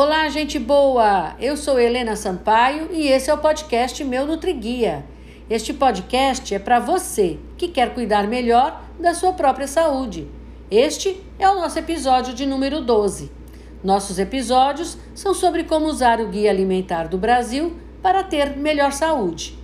Olá, gente boa! Eu sou Helena Sampaio e esse é o podcast Meu Nutriguia. Este podcast é para você que quer cuidar melhor da sua própria saúde. Este é o nosso episódio de número 12. Nossos episódios são sobre como usar o Guia Alimentar do Brasil para ter melhor saúde.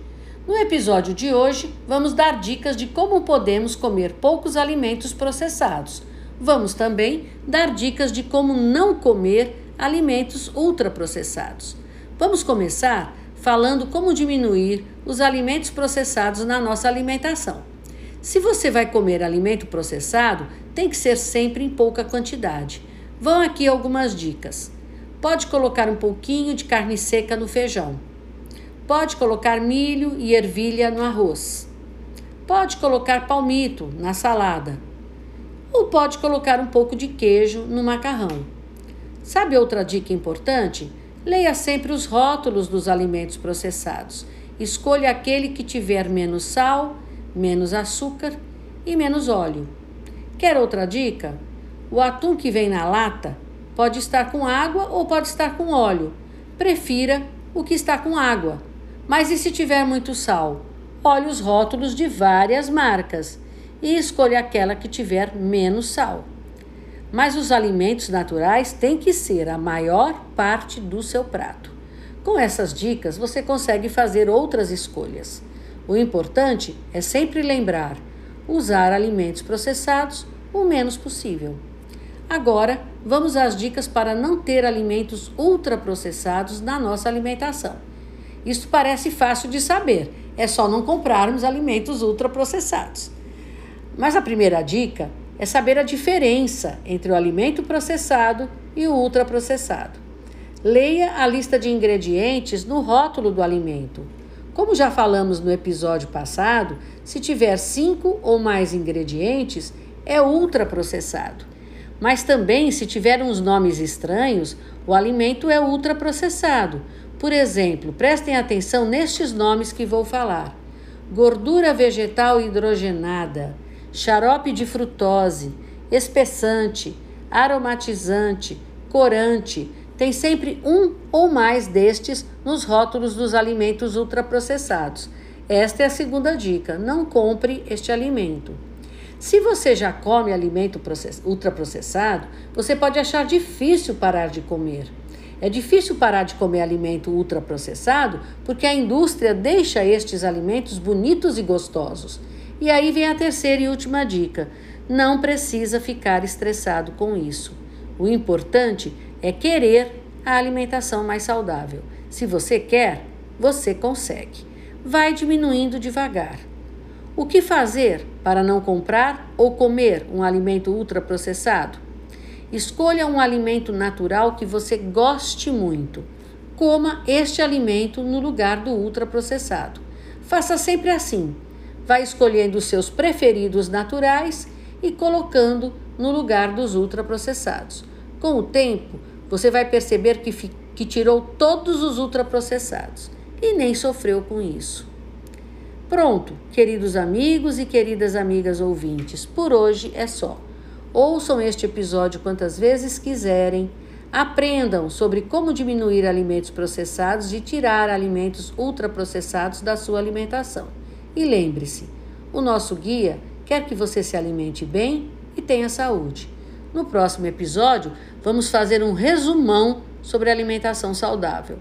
No episódio de hoje, vamos dar dicas de como podemos comer poucos alimentos processados. Vamos também dar dicas de como não comer alimentos ultraprocessados. Vamos começar falando como diminuir os alimentos processados na nossa alimentação. Se você vai comer alimento processado, tem que ser sempre em pouca quantidade. Vão aqui algumas dicas. Pode colocar um pouquinho de carne seca no feijão. Pode colocar milho e ervilha no arroz. Pode colocar palmito na salada. Ou pode colocar um pouco de queijo no macarrão. Sabe outra dica importante? Leia sempre os rótulos dos alimentos processados. Escolha aquele que tiver menos sal, menos açúcar e menos óleo. Quer outra dica? O atum que vem na lata pode estar com água ou pode estar com óleo. Prefira o que está com água. Mas e se tiver muito sal? Olhe os rótulos de várias marcas e escolha aquela que tiver menos sal mas os alimentos naturais têm que ser a maior parte do seu prato. Com essas dicas, você consegue fazer outras escolhas. O importante é sempre lembrar: usar alimentos processados o menos possível. Agora, vamos às dicas para não ter alimentos ultraprocessados na nossa alimentação. Isso parece fácil de saber, é só não comprarmos alimentos ultraprocessados. Mas a primeira dica é saber a diferença entre o alimento processado e o ultraprocessado. Leia a lista de ingredientes no rótulo do alimento. Como já falamos no episódio passado, se tiver cinco ou mais ingredientes, é ultraprocessado. Mas também, se tiver uns nomes estranhos, o alimento é ultraprocessado. Por exemplo, prestem atenção nestes nomes que vou falar: gordura vegetal hidrogenada xarope de frutose, espessante, aromatizante, corante. Tem sempre um ou mais destes nos rótulos dos alimentos ultraprocessados. Esta é a segunda dica: não compre este alimento. Se você já come alimento ultraprocessado, você pode achar difícil parar de comer. É difícil parar de comer alimento ultraprocessado porque a indústria deixa estes alimentos bonitos e gostosos. E aí vem a terceira e última dica: não precisa ficar estressado com isso. O importante é querer a alimentação mais saudável. Se você quer, você consegue. Vai diminuindo devagar. O que fazer para não comprar ou comer um alimento ultraprocessado? Escolha um alimento natural que você goste muito. Coma este alimento no lugar do ultraprocessado. Faça sempre assim vai escolhendo os seus preferidos naturais e colocando no lugar dos ultraprocessados. Com o tempo, você vai perceber que, que tirou todos os ultraprocessados e nem sofreu com isso. Pronto, queridos amigos e queridas amigas ouvintes, por hoje é só. Ouçam este episódio quantas vezes quiserem. Aprendam sobre como diminuir alimentos processados e tirar alimentos ultraprocessados da sua alimentação. E lembre-se, o nosso guia quer que você se alimente bem e tenha saúde. No próximo episódio, vamos fazer um resumão sobre alimentação saudável.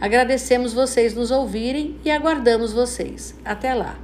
Agradecemos vocês nos ouvirem e aguardamos vocês. Até lá!